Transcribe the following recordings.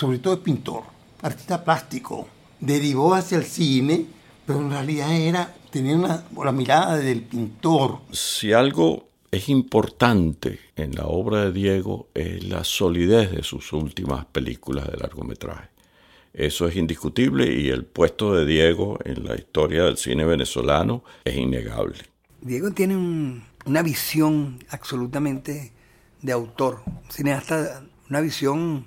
sobre todo es pintor, artista plástico. Derivó hacia el cine, pero en realidad era, tenía una, la mirada del pintor. Si algo es importante en la obra de Diego es la solidez de sus últimas películas de largometraje. Eso es indiscutible y el puesto de Diego en la historia del cine venezolano es innegable. Diego tiene una visión absolutamente de autor, cineasta, una visión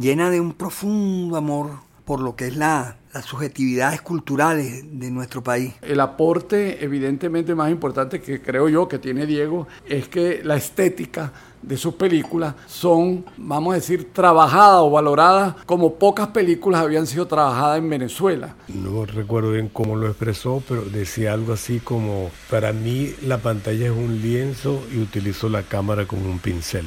llena de un profundo amor por lo que es la, las subjetividades culturales de nuestro país. El aporte evidentemente más importante que creo yo que tiene Diego es que la estética de sus películas son, vamos a decir, trabajadas o valoradas como pocas películas habían sido trabajadas en Venezuela. No recuerdo bien cómo lo expresó, pero decía algo así como, para mí la pantalla es un lienzo y utilizo la cámara como un pincel.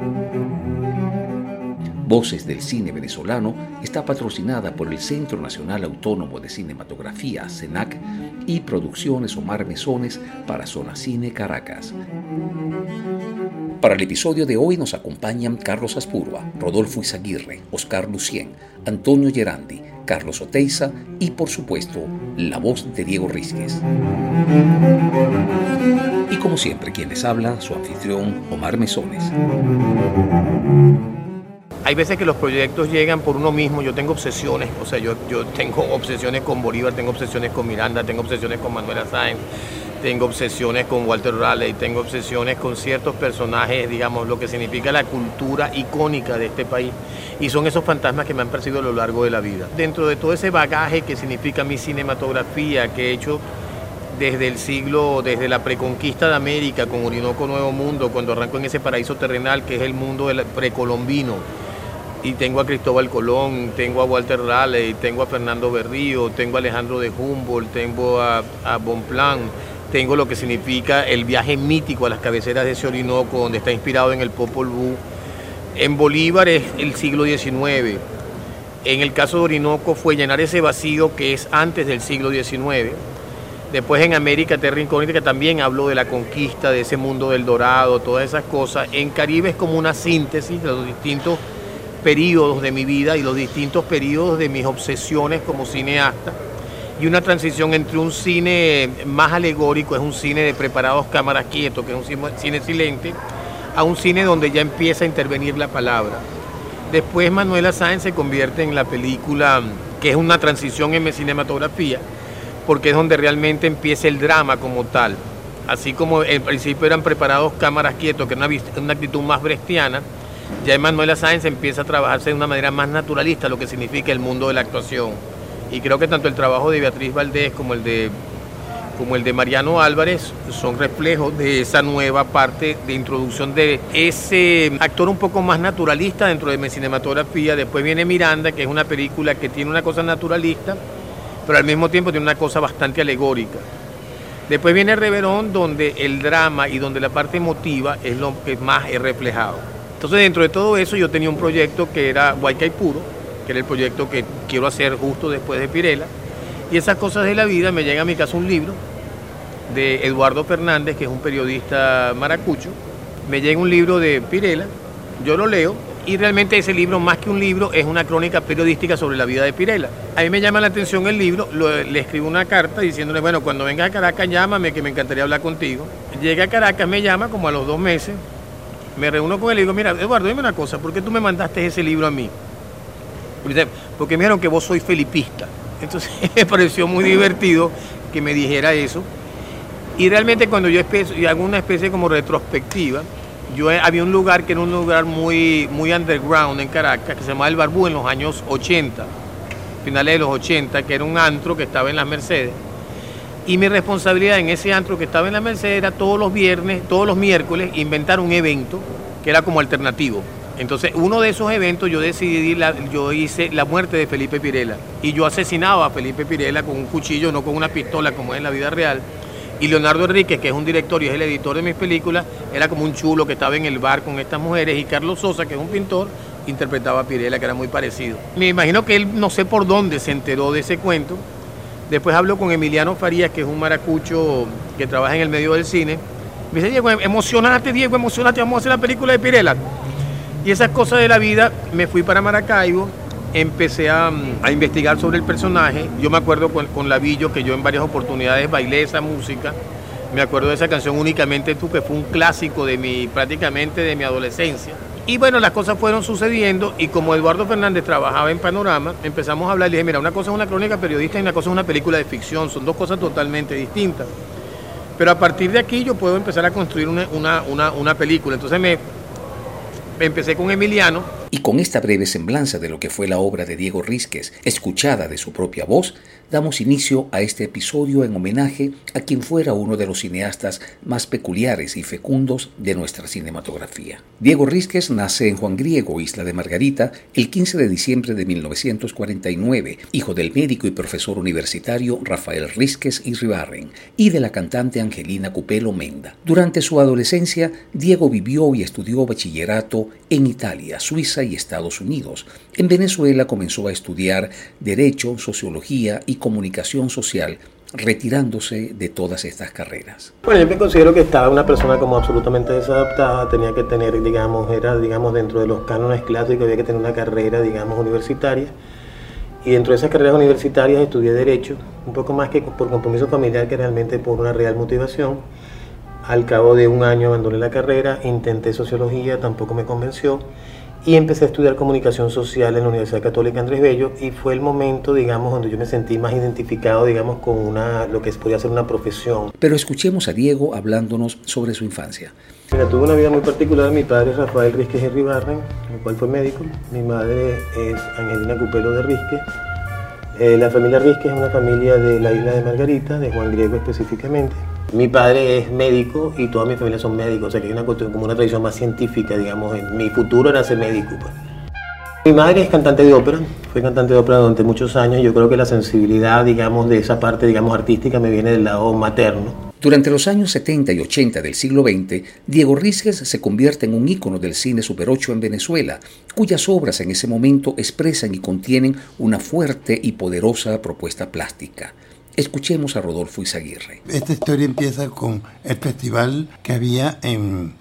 Voces del Cine Venezolano está patrocinada por el Centro Nacional Autónomo de Cinematografía, CENAC, y Producciones Omar Mesones para Zona Cine Caracas. Para el episodio de hoy nos acompañan Carlos Aspurba, Rodolfo Izaguirre, Oscar Lucien, Antonio Gerandi, Carlos Oteiza y por supuesto la voz de Diego Rizquez. Y como siempre quien les habla, su anfitrión Omar Mesones. Hay veces que los proyectos llegan por uno mismo, yo tengo obsesiones, o sea, yo, yo tengo obsesiones con Bolívar, tengo obsesiones con Miranda, tengo obsesiones con Manuela Sáenz, tengo obsesiones con Walter Raleigh, tengo obsesiones con ciertos personajes, digamos, lo que significa la cultura icónica de este país. Y son esos fantasmas que me han perseguido a lo largo de la vida. Dentro de todo ese bagaje que significa mi cinematografía, que he hecho desde el siglo, desde la preconquista de América con Orinoco Nuevo Mundo, cuando arranco en ese paraíso terrenal que es el mundo precolombino. Y tengo a Cristóbal Colón, tengo a Walter Raleigh, tengo a Fernando Berrío, tengo a Alejandro de Humboldt, tengo a, a Bonplan tengo lo que significa el viaje mítico a las cabeceras de ese Orinoco, donde está inspirado en el Popol Vuh. En Bolívar es el siglo XIX. En el caso de Orinoco fue llenar ese vacío que es antes del siglo XIX. Después en América, Terra Incógnita, que también habló de la conquista, de ese mundo del dorado, todas esas cosas. En Caribe es como una síntesis de los distintos periodos de mi vida y los distintos periodos de mis obsesiones como cineasta y una transición entre un cine más alegórico, es un cine de preparados cámaras quietos, que es un cine silente, a un cine donde ya empieza a intervenir la palabra. Después Manuela Sáenz se convierte en la película que es una transición en mi cinematografía, porque es donde realmente empieza el drama como tal. Así como al principio eran preparados cámaras quietos, que es una, actitud más brechtiana, ya en Manuela Sáenz empieza a trabajarse de una manera más naturalista, lo que significa el mundo de la actuación y creo que tanto el trabajo de Beatriz Valdés como el de como el de Mariano Álvarez son reflejos de esa nueva parte de introducción de ese actor un poco más naturalista dentro de mi cinematografía. Después viene Miranda, que es una película que tiene una cosa naturalista, pero al mismo tiempo tiene una cosa bastante alegórica. Después viene Reverón, donde el drama y donde la parte emotiva es lo que más he reflejado. Entonces, dentro de todo eso, yo tenía un proyecto que era Huaycay Puro, que era el proyecto que quiero hacer justo después de Pirela. Y esas cosas de la vida me llega a mi casa un libro de Eduardo Fernández, que es un periodista maracucho. Me llega un libro de Pirela, yo lo leo y realmente ese libro, más que un libro, es una crónica periodística sobre la vida de Pirela. A mí me llama la atención el libro, le escribo una carta diciéndole, bueno, cuando vengas a Caracas llámame, que me encantaría hablar contigo. Llega a Caracas, me llama como a los dos meses, me reúno con él y digo, mira, Eduardo, dime una cosa, ¿por qué tú me mandaste ese libro a mí? porque me dijeron que vos soy felipista. Entonces me pareció muy divertido que me dijera eso. Y realmente cuando yo hago una especie como retrospectiva, yo había un lugar que era un lugar muy, muy underground en Caracas, que se llamaba El Barbú en los años 80, finales de los 80, que era un antro que estaba en las Mercedes. Y mi responsabilidad en ese antro que estaba en las Mercedes era todos los viernes, todos los miércoles, inventar un evento que era como alternativo. Entonces, uno de esos eventos yo decidí, yo hice la muerte de Felipe Pirela. Y yo asesinaba a Felipe Pirela con un cuchillo, no con una pistola como es en la vida real. Y Leonardo Enrique, que es un director y es el editor de mis películas, era como un chulo que estaba en el bar con estas mujeres. Y Carlos Sosa, que es un pintor, interpretaba a Pirela, que era muy parecido. Me imagino que él no sé por dónde se enteró de ese cuento. Después hablo con Emiliano Farías, que es un maracucho que trabaja en el medio del cine. Me dice, Diego, emocionate, Diego, emocionate, vamos a hacer la película de Pirela. Y esas cosas de la vida, me fui para Maracaibo, empecé a, a investigar sobre el personaje. Yo me acuerdo con, con Lavillo que yo en varias oportunidades bailé esa música. Me acuerdo de esa canción únicamente tú, que fue un clásico de mi, prácticamente de mi adolescencia. Y bueno, las cosas fueron sucediendo y como Eduardo Fernández trabajaba en Panorama, empezamos a hablar y dije, mira, una cosa es una crónica periodista y una cosa es una película de ficción, son dos cosas totalmente distintas. Pero a partir de aquí yo puedo empezar a construir una, una, una, una película. Entonces me, empecé con Emiliano. Y con esta breve semblanza de lo que fue la obra de Diego Rizquez, escuchada de su propia voz, damos inicio a este episodio en homenaje a quien fuera uno de los cineastas más peculiares y fecundos de nuestra cinematografía. Diego Rizquez nace en Juan Griego, Isla de Margarita, el 15 de diciembre de 1949, hijo del médico y profesor universitario Rafael Rizquez y Ribarren y de la cantante Angelina Cupelo Menda. Durante su adolescencia, Diego vivió y estudió bachillerato en Italia, Suiza y Estados Unidos. En Venezuela comenzó a estudiar Derecho, Sociología y comunicación social, retirándose de todas estas carreras. Bueno, yo me considero que estaba una persona como absolutamente desadaptada, tenía que tener, digamos, era, digamos, dentro de los cánones clásicos, había que tener una carrera, digamos, universitaria. Y dentro de esas carreras universitarias estudié Derecho, un poco más que por compromiso familiar que realmente por una real motivación. Al cabo de un año abandoné la carrera, intenté Sociología, tampoco me convenció y empecé a estudiar comunicación social en la Universidad Católica Andrés Bello y fue el momento, digamos, donde yo me sentí más identificado, digamos, con una, lo que podía ser una profesión. Pero escuchemos a Diego hablándonos sobre su infancia. Mira, tuve una vida muy particular. Mi padre es Rafael Rizquez Henry Barren, el cual fue médico. Mi madre es Angelina Cupelo de Rizquez. Eh, la familia Rizquez es una familia de la isla de Margarita, de Juan Griego específicamente. Mi padre es médico y toda mi familia son médicos, o sea que hay una cuestión, como una tradición más científica, digamos. Mi futuro era ser médico. Pues. Mi madre es cantante de ópera, fue cantante de ópera durante muchos años. Yo creo que la sensibilidad, digamos, de esa parte, digamos, artística me viene del lado materno. Durante los años 70 y 80 del siglo XX, Diego Rizquez se convierte en un ícono del cine Super 8 en Venezuela, cuyas obras en ese momento expresan y contienen una fuerte y poderosa propuesta plástica. Escuchemos a Rodolfo Izaguirre. Esta historia empieza con el festival que había en,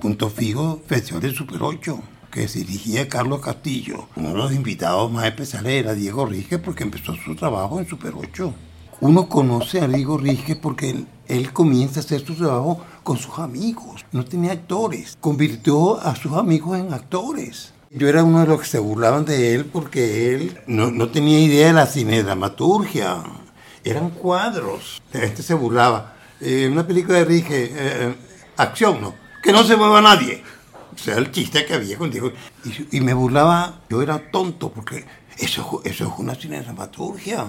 Punto Fijo, Festival de Super 8 que dirigía Carlos Castillo. Uno de los invitados más especiales era Diego Rizquez porque empezó su trabajo en Super 8. Uno conoce a Diego Rizquez porque él, comienza a hacer su trabajo con sus amigos. No tenía actores. Convirtió a sus amigos en actores. Yo era uno de los que se burlaban de él porque él no, no tenía idea de la cinedramaturgia. Eran cuadros. La gente se burlaba. Eh, una película de Rizquez, eh, acción, ¿no? Que no se mueva nadie. O sea, el chiste que había contigo. Y, y, me burlaba, yo era tonto, porque eso, eso es una cinedramaturgia.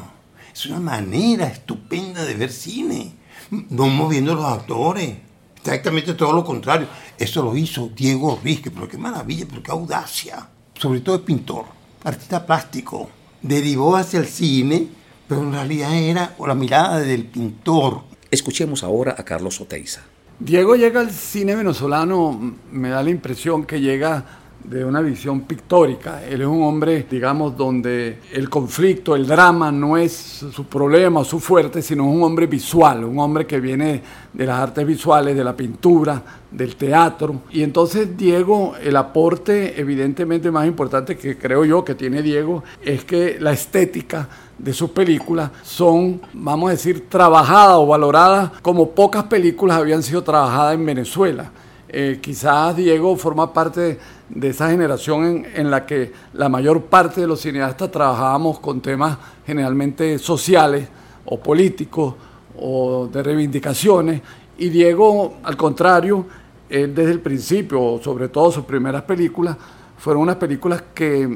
Es una manera estupenda de ver cine. No moviendo los actores. Exactamente todo lo contrario. Eso lo hizo Diego Rizquez, pero qué maravilla, pero qué audacia. Sobre todo es pintor, artista plástico. Derivó hacia el cine, pero en realidad era la mirada del pintor. Escuchemos ahora a Carlos Oteiza. Diego llega al cine venezolano, me da la impresión que llega de una visión pictórica. Él es un hombre, digamos, donde el conflicto, el drama no es su problema o su fuerte, sino un hombre visual, un hombre que viene de las artes visuales, de la pintura, del teatro. Y entonces Diego, el aporte evidentemente más importante que creo yo que tiene Diego es que la estética de sus películas son, vamos a decir, trabajadas o valoradas como pocas películas habían sido trabajadas en Venezuela. Eh, quizás Diego forma parte de esa generación en, en, la que la mayor parte de los cineastas trabajábamos con temas generalmente sociales o políticos o de reivindicaciones. Y Diego, al contrario, él desde el principio, sobre todo sus primeras películas, fueron unas películas que,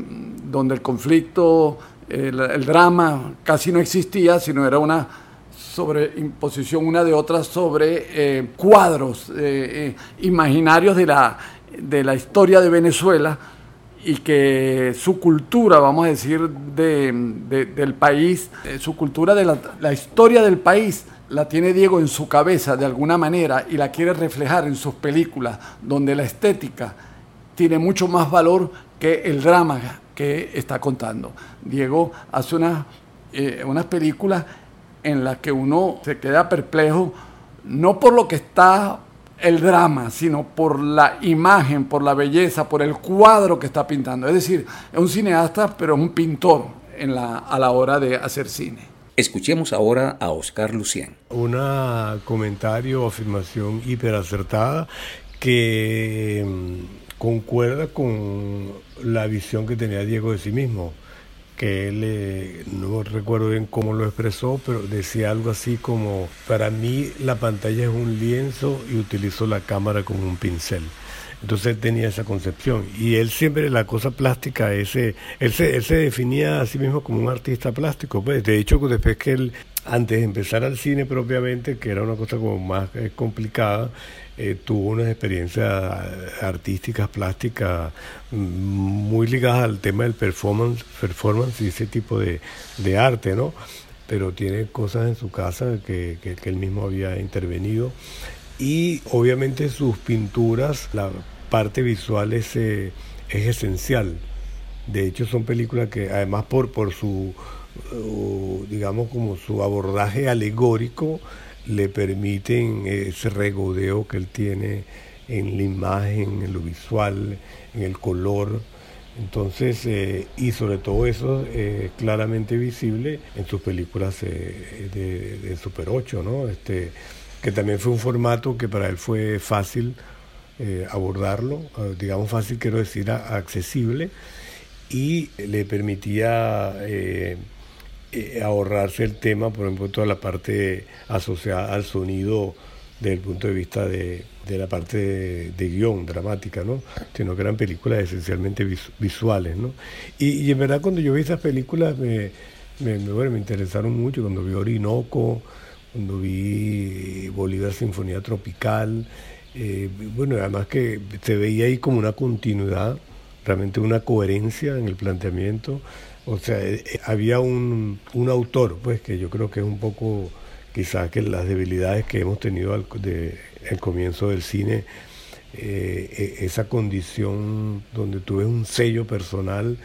donde el conflicto, el, drama casi no existía, sino era una sobre imposición una de otra sobre eh, cuadros eh, eh, imaginarios de la, de la historia de Venezuela y que su cultura, vamos a decir, del país, su cultura de la, historia del país, la tiene Diego en su cabeza de alguna manera y la quiere reflejar en sus películas, donde la estética tiene mucho más valor que el drama que está contando. Diego hace unas, eh, unas películas en las que uno se queda perplejo, no por lo que está el drama, sino por la imagen, por la belleza, por el cuadro que está pintando. Es decir, es un cineasta, pero es un pintor en la, a la hora de hacer cine. Escuchemos ahora a Oscar Lucien. Un comentario o afirmación hiperacertada que mm, concuerda con la visión que tenía Diego de sí mismo él, eh, no recuerdo bien cómo lo expresó, pero decía algo así como, para mí la pantalla es un lienzo y utilizo la cámara como un pincel. Entonces él tenía esa concepción. Y él siempre, la cosa plástica, ese, él, se, él se definía a sí mismo como un artista plástico. Pues, de hecho, después que él, antes de empezar al cine propiamente, que era una cosa como más eh, complicada, eh, tuvo unas experiencias artísticas, plásticas, mm, muy ligadas al tema del performance, performance y ese tipo de, arte, ¿no? Pero tiene cosas en su casa que, que, él mismo había intervenido. Y obviamente sus pinturas, la parte visual es, eh, es esencial. De hecho, son películas que además por, por su, uh, digamos, como su abordaje alegórico, le permiten ese regodeo que él tiene en la imagen, en lo visual, en el color. Entonces, eh, y sobre todo eso es claramente visible en sus películas eh, de, Super 8, ¿no? Este, que también fue un formato que para él fue fácil eh, abordarlo, digamos fácil quiero decir accesible, y le permitía eh, ahorrarse el tema, por ejemplo, toda la parte asociada al sonido desde el punto de vista de, la parte de, guion dramática, ¿no? Sino que eran películas esencialmente visuales, ¿no? Y, en verdad cuando yo vi esas películas me, me, me interesaron mucho, cuando vi Orinoco, cuando vi Bolívar Sinfonía Tropical, eh, bueno, además que se veía ahí como una continuidad, realmente una coherencia en el planteamiento, o sea, eh, eh, había un, autor, pues, que yo creo que es un poco quizás que las debilidades que hemos tenido al de, el comienzo del cine, eh, esa condición donde tú ves un sello personal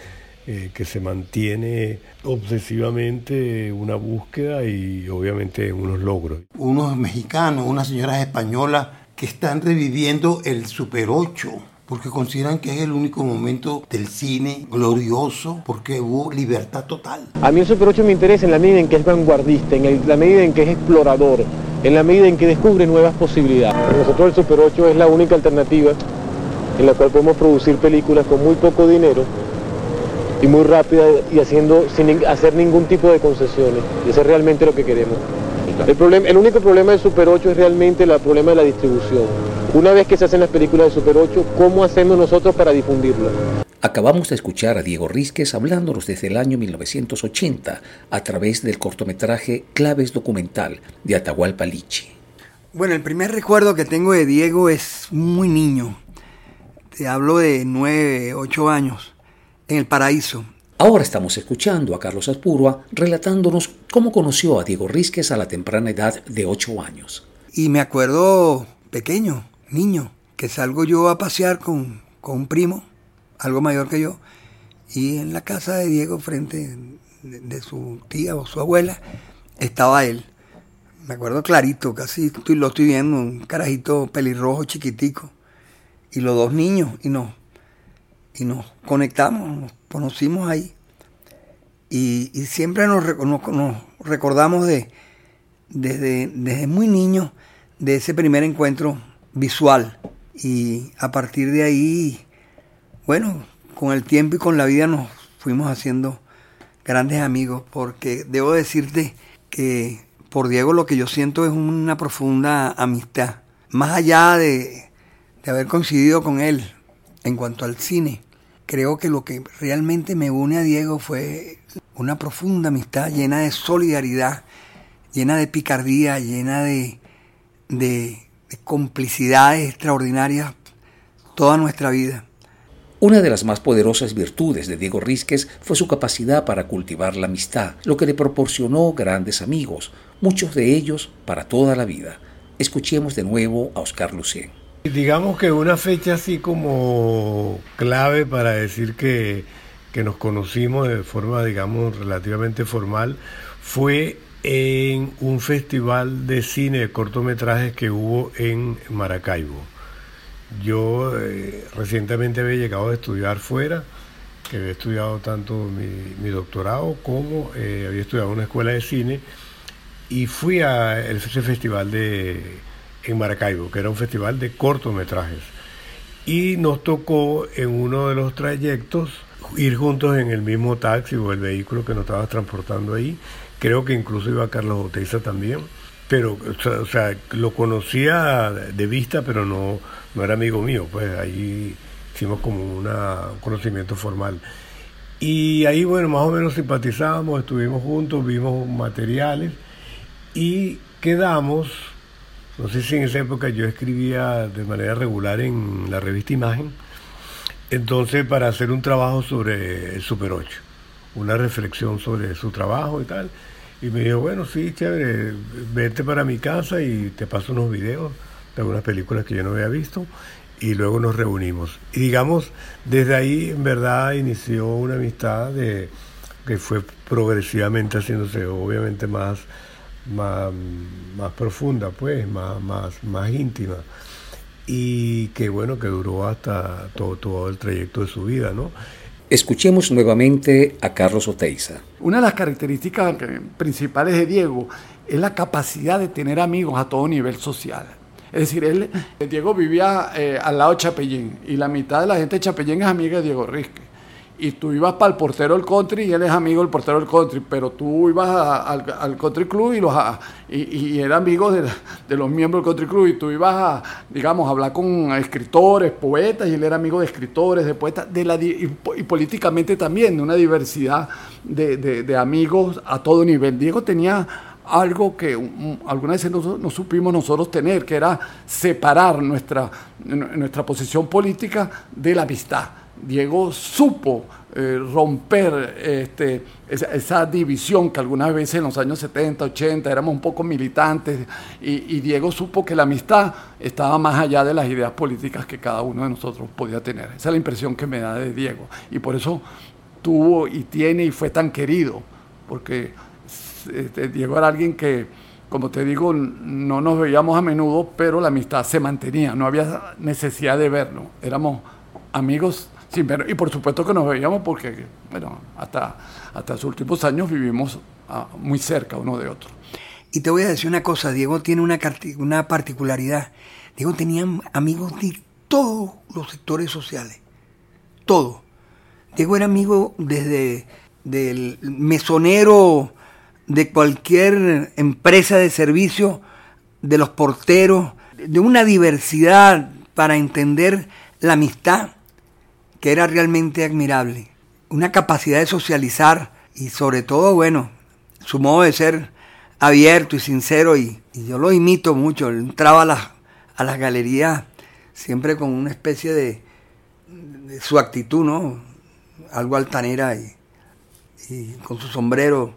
que se mantiene obsesivamente una búsqueda y obviamente unos logros. Unos mexicanos, unas señoras españolas que están reviviendo el Super 8 porque consideran que es el único momento del cine glorioso, porque hubo libertad total. A mí el Super 8 me interesa en la medida en que es vanguardista, en la medida en que es explorador, en la medida en que descubre nuevas posibilidades. Para nosotros el Super 8 es la única alternativa en la cual podemos producir películas con muy poco dinero y muy rápida y haciendo sin hacer ningún tipo de concesiones. Y eso es realmente lo que queremos. El, problema, el único problema del Super 8 es realmente el problema de la distribución. Una vez que se hacen las películas de Super 8, ¿cómo hacemos nosotros para difundirlas? Acabamos de escuchar a Diego Rizquez hablándonos desde el año 1980 a través del cortometraje Claves Documental de Atahualpa Lichi. Bueno, el primer recuerdo que tengo de Diego es muy niño. Te hablo de 9, 8 años, en el paraíso. Ahora estamos escuchando a Carlos Aspurua relatándonos cómo conoció a Diego Rizquez a la temprana edad de 8 años. Y me acuerdo pequeño, niño, que salgo yo a pasear con, un primo, algo mayor que yo, y en la casa de Diego, frente de, su tía o su abuela, estaba él. Me acuerdo clarito, casi estoy, lo estoy viendo, un carajito pelirrojo chiquitico, y los dos niños, y nos, y nos conectamos, nos conocimos ahí. Y, siempre nos, recordamos de, desde, desde muy niños de ese primer encuentro visual. Y a partir de ahí, bueno, con el tiempo y con la vida nos fuimos haciendo grandes amigos, porque debo decirte que por Diego lo que yo siento es una profunda amistad. Más allá de, de haber coincidido con él en cuanto al cine, creo que lo que realmente me une a Diego fue una profunda amistad llena de solidaridad, llena de picardía, llena de, de, complicidades extraordinarias toda nuestra vida. Una de las más poderosas virtudes de Diego Rizquez fue su capacidad para cultivar la amistad, lo que le proporcionó grandes amigos, muchos de ellos para toda la vida. Escuchemos de nuevo a Oscar Lucien. Digamos que una fecha así como clave para decir que, que nos conocimos de forma, digamos, relativamente formal fue en un festival de cine de cortometrajes que hubo en Maracaibo. Yo eh, recientemente había llegado a estudiar fuera, que había estudiado tanto mi, doctorado como eh, había estudiado en una escuela de cine y fui a ese festival de, en Maracaibo, que era un festival de cortometrajes. Y nos tocó en uno de los trayectos ir juntos en el mismo taxi o el vehículo que nos estaba transportando ahí. Creo que incluso iba Carlos Oteiza también. Pero, o sea, lo conocía de vista, pero no, no era amigo mío, pues ahí hicimos como una, un conocimiento formal. Y ahí, bueno, más o menos simpatizábamos, estuvimos juntos, vimos materiales y quedamos, no sé si en esa época yo escribía de manera regular en la revista Imagen, entonces para hacer un trabajo sobre el Super 8, una reflexión sobre su trabajo y tal. Y me dijo, bueno, sí, chévere, vete para mi casa y te paso unos videos algunas películas que yo no había visto y luego nos reunimos. Y digamos, desde ahí en verdad inició una amistad de, que fue progresivamente haciéndose obviamente más, más, más profunda, pues, más, más, más íntima. Y que bueno, que duró hasta todo, todo el trayecto de su vida, ¿no? Escuchemos nuevamente a Carlos Oteiza. Una de las características principales de Diego es la capacidad de tener amigos a todo nivel social. Es decir, él, Diego vivía eh, al lado de Chapellín y la mitad de la gente de Chapellín es amiga de Diego Risque. Y tú ibas para el portero del country y él es amigo del portero del country, pero tú ibas al, country club y, los, y, era amigo de, los miembros del country club y tú ibas a, a hablar con escritores, poetas y él era amigo de escritores, de poetas, de la, y, políticamente también, de una diversidad de, de amigos a todo nivel. Diego tenía algo que alguna vez no, supimos nosotros tener, que era separar nuestra, nuestra posición política de la amistad. Diego supo eh, romper este, esa, división que algunas veces en los años 70, 80 éramos un poco militantes y, Diego supo que la amistad estaba más allá de las ideas políticas que cada uno de nosotros podía tener. Esa es la impresión que me da de Diego y por eso tuvo y tiene y fue tan querido, porque este, Diego era alguien que, como te digo, no nos veíamos a menudo, pero la amistad se mantenía, no había necesidad de vernos, éramos amigos sin ver, y por supuesto que nos veíamos porque, bueno, hasta, hasta los últimos años vivimos ah, muy cerca uno de otro. Y te voy a decir una cosa, Diego tiene una, una particularidad, Diego tenía amigos de todos los sectores sociales, todo. Diego era amigo desde del mesonero de cualquier empresa de servicio, de los porteros, de una diversidad para entender la amistad que era realmente admirable. Una capacidad de socializar y sobre todo, bueno, su modo de ser abierto y sincero y, yo lo imito mucho. entraba a las, a galerías siempre con una especie de, su actitud, ¿no? Algo altanera y, y con su sombrero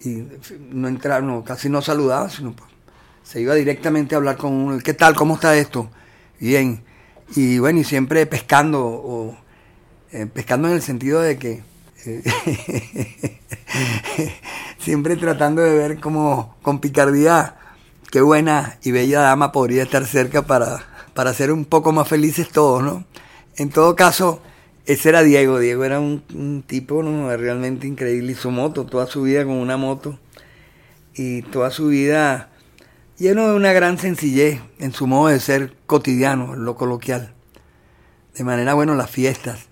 y no entraba, no, casi no saludaba, sino pues, se iba directamente a hablar con uno, ¿qué tal? ¿Cómo está esto? Bien. Y bueno, y siempre pescando, o eh, pescando en el sentido de que eh, siempre tratando de ver como con picardía qué buena y bella dama podría estar cerca para, para ser un poco más felices todos, ¿no? En todo caso, ese era Diego. Diego era un, tipo ¿no? realmente increíble. Y su moto, toda su vida con una moto. Y toda su vida lleno de una gran sencillez en su modo de ser cotidiano, lo coloquial. De manera, bueno, las fiestas.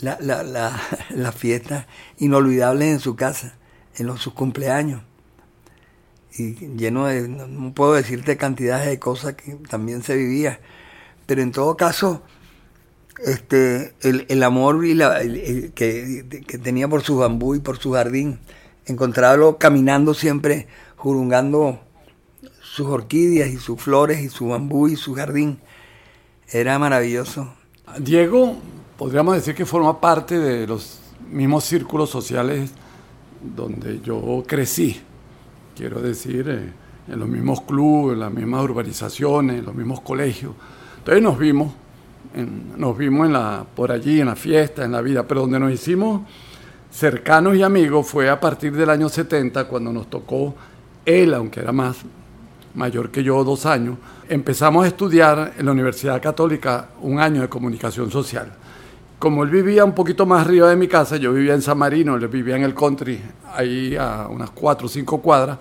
La, la, la, las fiestas inolvidables en su casa, en los, sus cumpleaños. Y lleno de, no puedo decirte cantidades de cosas que también se vivía. Pero en todo caso, este, el, amor y la, que, tenía por su bambú y por su jardín. Encontrarlo caminando siempre, jurungando sus orquídeas y sus flores y su bambú y su jardín. Era maravilloso. Diego podríamos decir que forma parte de los mismos círculos sociales donde yo crecí. Quiero decir, eh, en los mismos clubes, en las mismas urbanizaciones, en los mismos colegios. Entonces nos vimos, nos vimos en la, por allí, en la fiesta, en la vida, pero donde nos hicimos cercanos y amigos fue a partir del año 70, cuando nos tocó él, aunque era más mayor que yo, dos años, empezamos a estudiar en la Universidad Católica un año de comunicación social. Como él vivía un poquito más arriba de mi casa, yo vivía en San Marino, él vivía en el country, ahí a unas cuatro o cinco cuadras,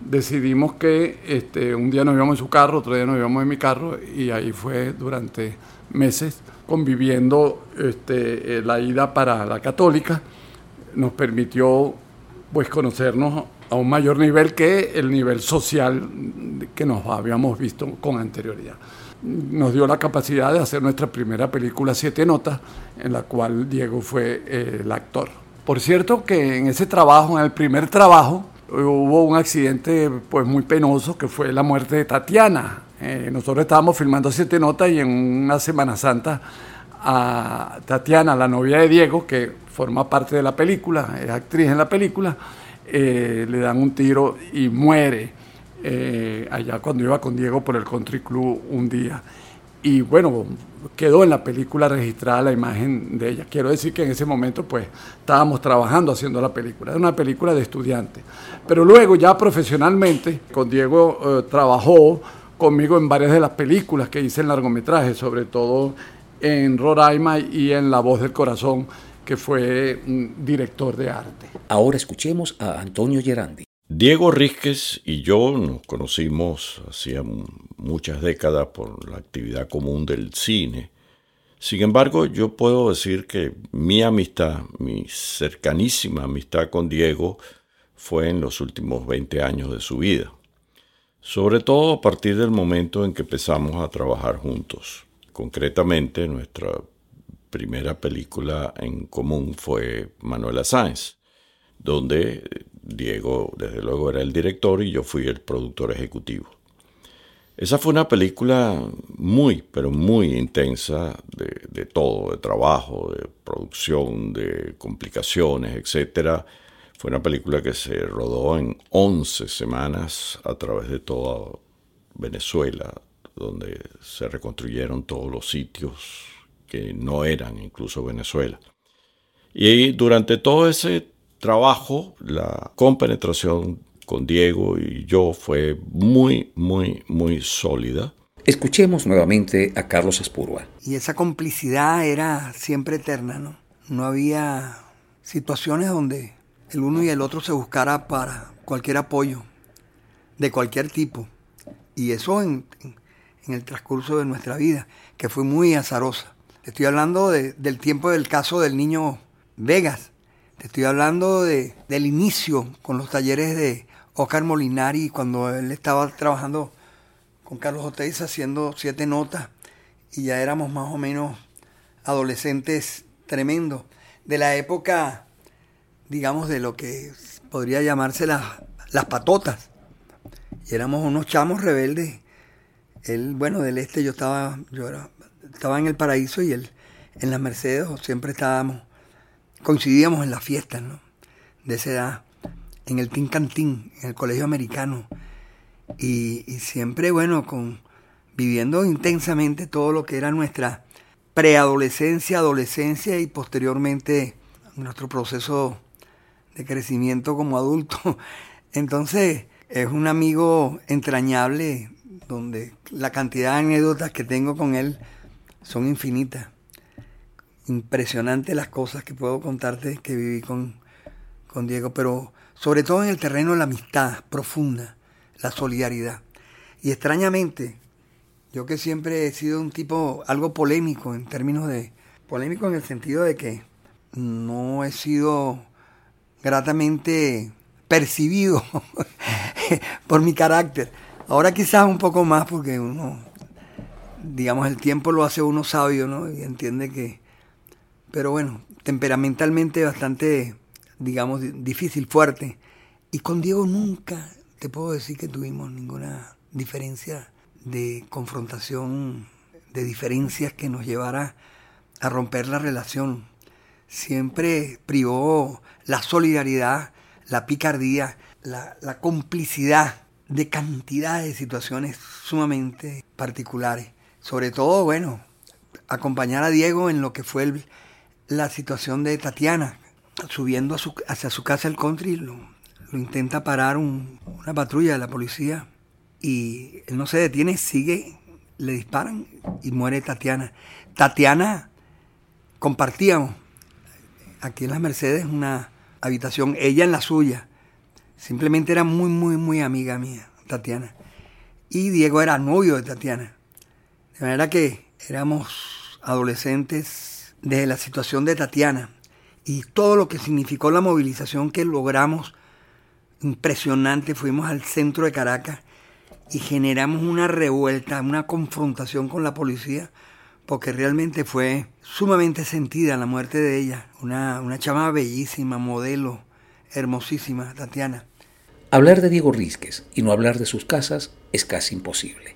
decidimos que este, un día nos íbamos en su carro, otro día nos íbamos en mi carro, y ahí fue durante meses conviviendo este, la ida para la católica, nos permitió pues conocernos a un mayor nivel que el nivel social que nos habíamos visto con anterioridad. Nos dio la capacidad de hacer nuestra primera película Siete Notas, en la cual Diego fue eh, el actor. Por cierto que en ese trabajo, en el primer trabajo, hubo un accidente pues muy penoso que fue la muerte de Tatiana. Eh, nosotros estábamos filmando Siete Notas y en una Semana Santa a Tatiana, la novia de Diego, que forma parte de la película, es actriz en la película, eh, le dan un tiro y muere eh, allá cuando iba con Diego por el Country Club un día. Y bueno, quedó en la película registrada la imagen de ella. Quiero decir que en ese momento pues estábamos trabajando haciendo la película. Era una película de estudiante. Pero luego ya profesionalmente, con Diego eh, trabajó conmigo en varias de las películas que hice en largometraje, sobre todo en Roraima y en La Voz del Corazón, que fue director de arte. Ahora escuchemos a Antonio Gerandi. Diego Rísquez y yo nos conocimos hacía muchas décadas por la actividad común del cine. Sin embargo, yo puedo decir que mi amistad, mi cercanísima amistad con Diego, fue en los últimos 20 años de su vida. Sobre todo a partir del momento en que empezamos a trabajar juntos. Concretamente, nuestra primera película en común fue Manuela Sáenz, donde Diego desde luego era el director y yo fui el productor ejecutivo. Esa fue una película muy, pero muy intensa de, todo, de trabajo, de producción, de complicaciones, etc. Fue una película que se rodó en 11 semanas a través de toda Venezuela, donde se reconstruyeron todos los sitios que no eran incluso Venezuela. Y durante todo ese trabajo, la compenetración con Diego y yo fue muy, muy, muy sólida. Escuchemos nuevamente a Carlos Aspurua. Y esa complicidad era siempre eterna, ¿no? No había situaciones donde el uno y el otro se buscara para cualquier apoyo, de cualquier tipo. Y eso en, en el transcurso de nuestra vida, que fue muy azarosa. Estoy hablando del tiempo del caso del niño Vegas. Te estoy hablando de, del inicio con los talleres de Oscar Molinari, cuando él estaba trabajando con Carlos Oteiza haciendo siete notas y ya éramos más o menos adolescentes tremendos. De la época, digamos, de lo que podría llamarse las, las patotas. Y éramos unos chamos rebeldes. Él, bueno, del este yo estaba, yo era estaba en el paraíso y él en las Mercedes siempre estábamos, coincidíamos en las fiestas, ¿no? De esa edad, en el Tin Cantín, en el colegio americano. Y, siempre, bueno, con viviendo intensamente todo lo que era nuestra preadolescencia, adolescencia y posteriormente nuestro proceso de crecimiento como adulto. Entonces, es un amigo entrañable donde la cantidad de anécdotas que tengo con él son infinitas. Impresionante las cosas que puedo contarte que viví con, con Diego, pero sobre todo en el terreno de la amistad profunda, la solidaridad. Y extrañamente, yo que siempre he sido un tipo algo polémico en términos de... Polémico en el sentido de que no he sido gratamente percibido por mi carácter. Ahora quizás un poco más porque uno digamos, el tiempo lo hace uno sabio, ¿no? Y entiende que... Pero bueno, temperamentalmente bastante, digamos, difícil, fuerte. Y con Diego nunca te puedo decir que tuvimos ninguna diferencia de confrontación, de diferencias que nos llevara a romper la relación. Siempre privó la solidaridad, la picardía, la, la complicidad de cantidad de situaciones sumamente particulares. Sobre todo, bueno, acompañar a Diego en lo que fue la situación de Tatiana, subiendo hacia su casa el country, lo, intenta parar una patrulla de la policía y él no se detiene, sigue, le disparan y muere Tatiana. Tatiana compartíamos aquí en las Mercedes una habitación, ella en la suya. Simplemente era muy, muy, muy amiga mía, Tatiana. Y Diego era novio de Tatiana. De manera que éramos adolescentes desde la situación de Tatiana y todo lo que significó la movilización que logramos, impresionante, fuimos al centro de Caracas y generamos una revuelta, una confrontación con la policía, porque realmente fue sumamente sentida la muerte de ella, una, una chama bellísima, modelo, hermosísima, Tatiana. Hablar de Diego Rizquez y no hablar de sus casas es casi imposible.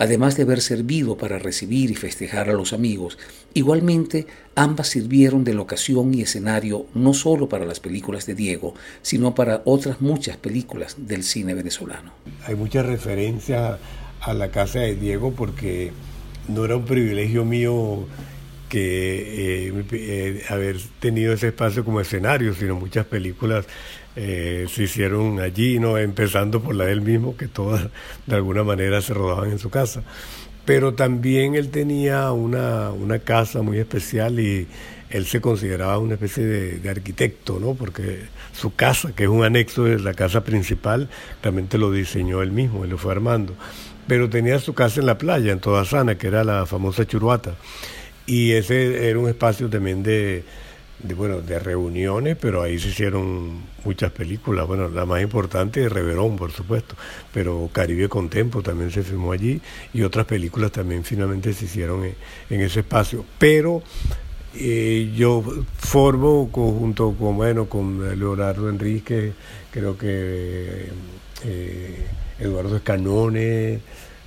Además de haber servido para recibir y festejar a los amigos, igualmente ambas sirvieron de locación y escenario no solo para las películas de Diego, sino para otras muchas películas del cine venezolano. Hay mucha referencia a la casa de Diego porque no era un privilegio mío que eh, eh, haber tenido ese espacio como escenario, sino muchas películas eh, se hicieron allí, no empezando por la de él mismo, que todas de alguna manera se rodaban en su casa. Pero también él tenía una, una casa muy especial y él se consideraba una especie de, arquitecto, ¿no? porque su casa, que es un anexo de la casa principal, realmente lo diseñó él mismo, él lo fue armando. Pero tenía su casa en la playa, en Toda Sana, que era la famosa Churuata. Y ese era un espacio también de, de, bueno, de reuniones, pero ahí se hicieron muchas películas. Bueno, la más importante es Reverón, por supuesto, pero Caribe con Tempo también se filmó allí y otras películas también finalmente se hicieron en, ese espacio. Pero eh, yo formo junto con, bueno, con Leonardo Enrique, creo que eh, Eduardo Escanone,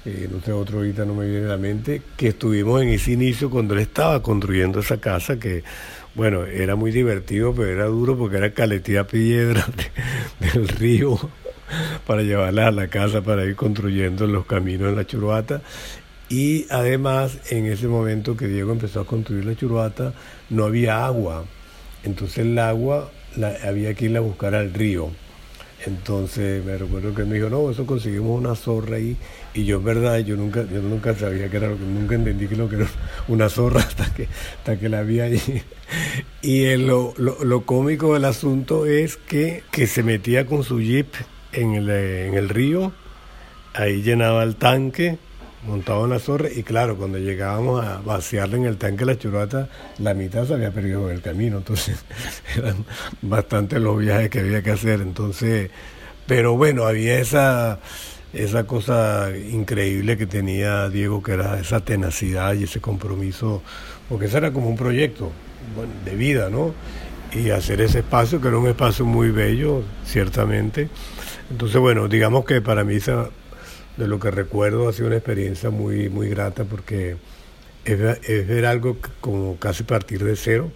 eh, no sé, otro ahorita no me viene a la mente, que estuvimos en ese inicio cuando él estaba construyendo esa casa que bueno, era muy divertido, pero era duro porque era caletía piedra del río para llevarla a la casa para ir construyendo los caminos en la churuata. Y además, en ese momento que Diego empezó a construir la churuata, no había agua. Entonces el agua había que irla a buscar al río. Entonces me recuerdo que me dijo, no, eso conseguimos una zorra ahí. Y yo, en verdad, yo nunca, yo nunca sabía que era lo que, nunca entendí que lo que era una zorra hasta que, hasta que la vi allí. Y lo, lo, cómico del asunto es que, que se metía con su jeep en el, en el río, ahí llenaba el tanque, montaba una zorra y claro, cuando llegábamos a vaciarle en el tanque la churata, la mitad se había perdido en el camino, entonces eran bastante los viajes que había que hacer, entonces, pero bueno, había esa, esa cosa increíble que tenía Diego, que era esa tenacidad y ese compromiso, porque eso era como un proyecto de vida, ¿no? Y hacer ese espacio, que era un espacio muy bello, ciertamente. Entonces, bueno, digamos que para mí esa de lo que recuerdo ha sido una experiencia muy, muy grata porque es, ver algo como casi partir de cero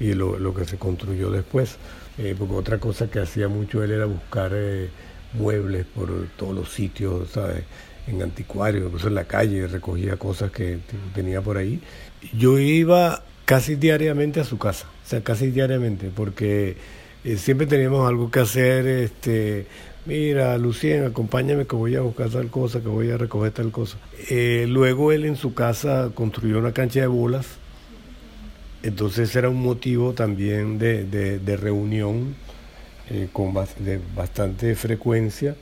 y lo, que se construyó después. Eh, porque otra cosa que hacía mucho él era buscar eh, muebles por todos los sitios, ¿sabes? En anticuarios, incluso en la calle, recogía cosas que tenía por ahí. Yo iba casi diariamente a su casa, o sea, casi diariamente, porque eh, siempre teníamos algo que hacer, este, mira, Lucien, acompáñame que voy a buscar tal cosa, que voy a recoger tal cosa. Eh, luego él en su casa construyó una cancha de bolas, entonces era un motivo también de, reunión eh, con de bastante frecuencia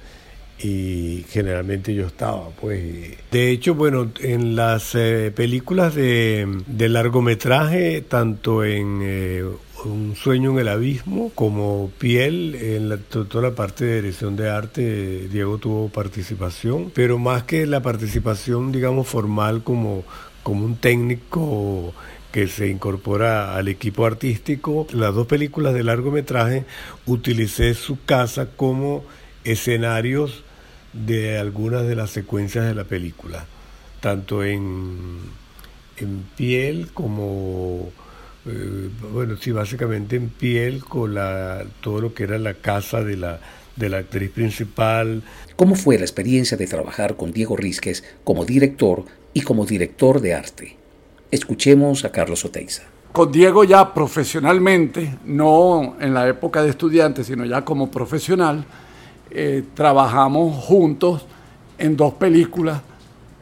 y generalmente yo estaba, pues. De hecho, bueno, en las eh, películas de, largometraje, tanto en Un sueño en el abismo como Piel, en toda la parte de dirección de arte, Diego tuvo participación, pero más que la participación, digamos, formal como, como un técnico que se incorpora al equipo artístico, las dos películas de largometraje utilicé su casa como escenarios de algunas de las secuencias de la película, tanto en, en piel como eh, bueno, sí, básicamente en piel con la, todo lo que era la casa de la, de la actriz principal. ¿Cómo fue la experiencia de trabajar con Diego Rizquez como director y como director de arte? Escuchemos a Carlos Oteiza. Con Diego ya profesionalmente, no en la época de estudiante, sino ya como profesional, eh, trabajamos juntos en dos películas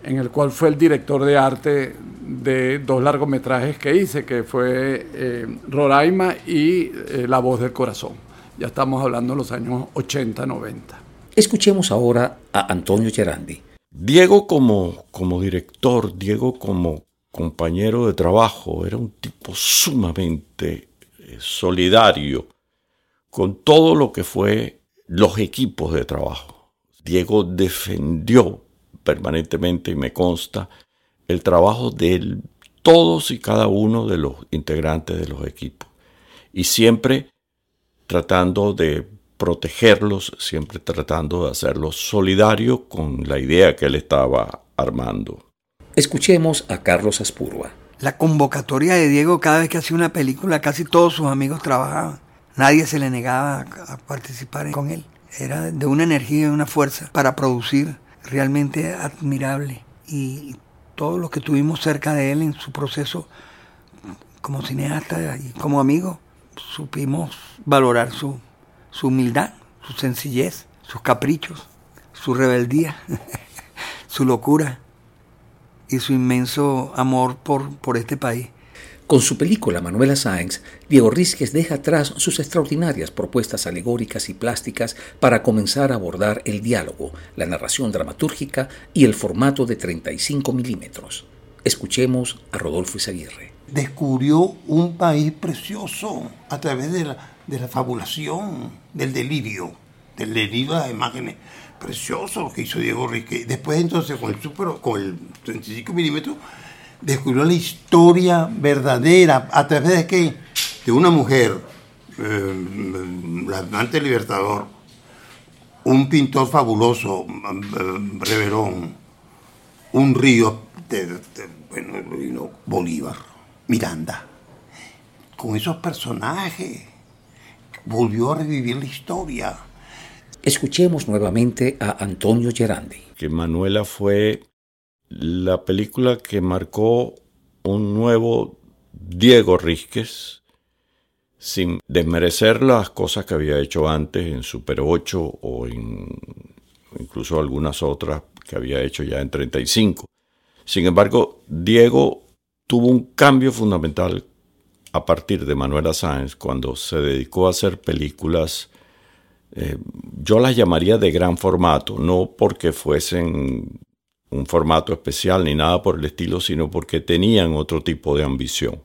en el cual fue el director de arte de dos largometrajes que hice, que fue eh, Roraima y eh, La voz del corazón. Ya estamos hablando de los años 80, 90. Escuchemos ahora a Antonio Gerandi. Diego como, como director, Diego como compañero de trabajo, era un tipo sumamente eh, solidario con todo lo que fue los equipos de trabajo. Diego defendió permanentemente y me consta el trabajo de todos y cada uno de los integrantes de los equipos. Y siempre tratando de protegerlos, siempre tratando de hacerlos solidarios con la idea que él estaba armando. Escuchemos a Carlos Aspurua. La convocatoria de Diego cada vez que hacía una película, casi todos sus amigos trabajaban. Nadie se le negaba a participar con él. Era de una energía y una fuerza para producir realmente admirable y todos los que estuvimos cerca de él en su proceso como cineasta y como amigo, supimos valorar su, su humildad, su sencillez, sus caprichos, su rebeldía, su locura y su inmenso amor por, por este país. Con su película Manuela Sáenz, Diego Rizquez deja atrás sus extraordinarias propuestas alegóricas y plásticas para comenzar a abordar el diálogo, la narración dramatúrgica y el formato de 35 milímetros. Escuchemos a Rodolfo Izaguirre. Descubrió un país precioso a través de la, fabulación, del delirio, del delirio de las imágenes. Precioso lo que hizo Diego Rizquez. Después entonces con el, super, con el 35 milímetros descubrió la historia verdadera a través de que de una mujer, eh, la amante libertador, un pintor fabuloso, eh, Reverón, un río, de, bueno, Bolívar, Miranda, con esos personajes, volvió a revivir la historia. Escuchemos nuevamente a Antonio Gerandi. Que Manuela fue la película que marcó un nuevo Diego Rizquez, sin desmerecer las cosas que había hecho antes en Super 8 o incluso algunas otras que había hecho ya en 35. Sin embargo, Diego tuvo un cambio fundamental a partir de Manuela Sáenz cuando se dedicó a hacer películas, eh, yo las llamaría de gran formato, no porque fuesen un formato especial ni nada por el estilo, sino porque tenían otro tipo de ambición.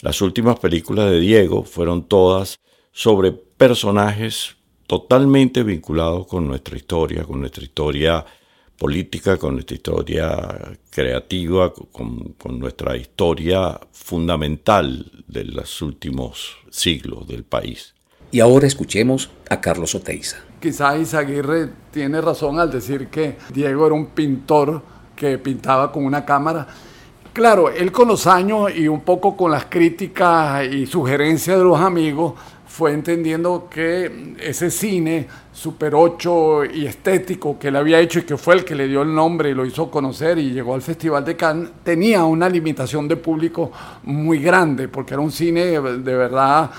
Las últimas películas de Diego fueron todas sobre personajes totalmente vinculados con nuestra historia, con nuestra historia política, con nuestra historia creativa, con, nuestra historia fundamental de los últimos siglos del país. Y ahora escuchemos a Carlos Oteiza. Quizás Isaguirre tiene razón al decir que Diego era un pintor que pintaba con una cámara. Claro, él con los años y un poco con las críticas y sugerencias de los amigos fue entendiendo que ese cine super 8 y estético que él había hecho y que fue el que le dio el nombre y lo hizo conocer y llegó al Festival de Cannes, tenía una limitación de público muy grande, porque era un cine de verdad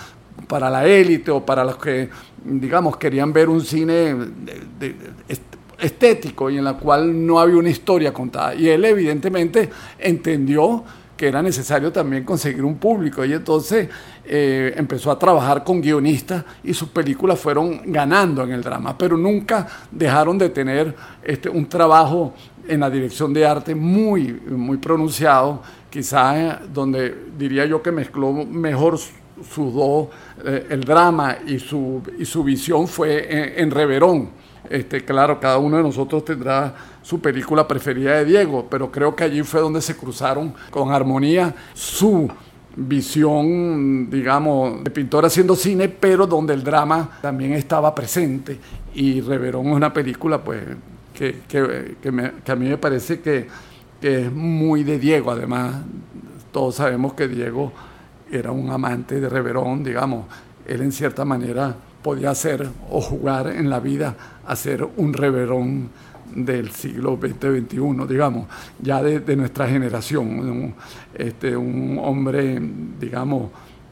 para la élite o para los que, digamos, querían ver un cine estético y en la cual no había una historia contada. Y él evidentemente entendió que era necesario también conseguir un público y entonces eh, empezó a trabajar con guionistas y sus películas fueron ganando en el drama, pero nunca dejaron de tener este, un trabajo en la dirección de arte muy, muy pronunciado, quizás donde diría yo que mezcló mejor sudó eh, el drama y su, y su visión fue en, Reverón. Este, claro, cada uno de nosotros tendrá su película preferida de Diego, pero creo que allí fue donde se cruzaron con armonía su visión, digamos, de pintor haciendo cine, pero donde el drama también estaba presente. Y Reverón es una película, pues, que, que, que, a mí me parece que que es muy de Diego. Además, todos sabemos que Diego era un amante de Reverón, digamos. Él en cierta manera podía hacer o jugar en la vida a ser un Reverón del siglo XX-XXI, digamos, ya de, nuestra generación. Un, este, un hombre, digamos,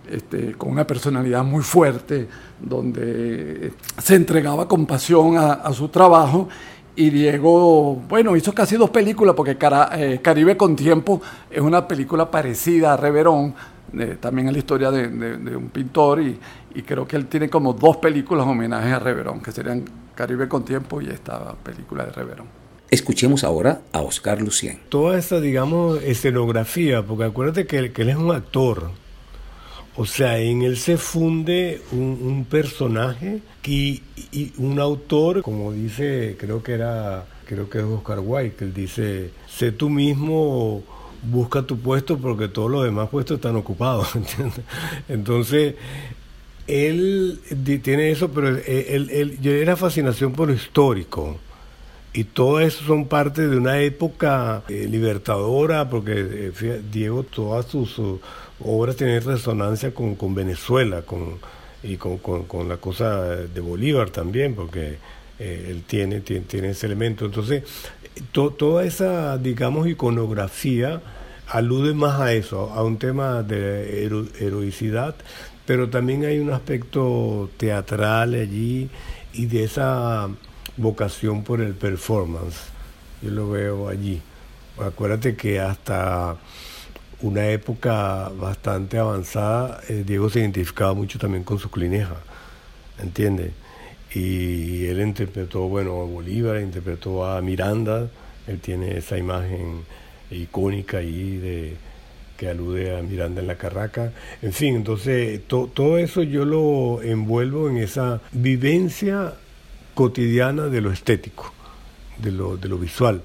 este, con una personalidad muy fuerte, donde se entregaba con pasión a, su trabajo. Y Diego, bueno, hizo casi dos películas, porque eh, Caribe con Tiempo es una película parecida a Reverón, también es la historia de, un pintor, y, y, creo que él tiene como dos películas homenajes a Reverón, que serían Caribe con Tiempo y esta película de Reverón. Escuchemos ahora a Oscar Lucien. Toda esta, digamos, escenografía, porque acuérdate que, que él es un actor, o sea, en él se funde un, personaje y, un autor, como dice, creo que era, creo que es Oscar Wilde, que él dice, sé tú mismo, busca tu puesto porque todos los demás puestos están ocupados. Entonces, él tiene eso, pero él, él, era fascinación por lo histórico. Y todo eso son parte de una época eh, libertadora, porque eh, Diego, todas sus obras tienen resonancia con, con Venezuela con, y con, con, la cosa de Bolívar también, porque eh, él tiene, tiene, ese elemento. Entonces, toda esa, digamos, iconografía alude más a eso, a un tema de heroicidad, pero también hay un aspecto teatral allí y de esa vocación por el performance. Yo lo veo allí. Acuérdate que hasta una época bastante avanzada, eh, Diego se identificaba mucho también con su clineja, ¿entiendes? Y él interpretó, bueno, a Bolívar, interpretó a Miranda, él tiene esa imagen icónica ahí de que alude a Miranda en la Carraca. En fin, entonces todo eso yo lo envuelvo en esa vivencia cotidiana de lo estético, de lo, de lo visual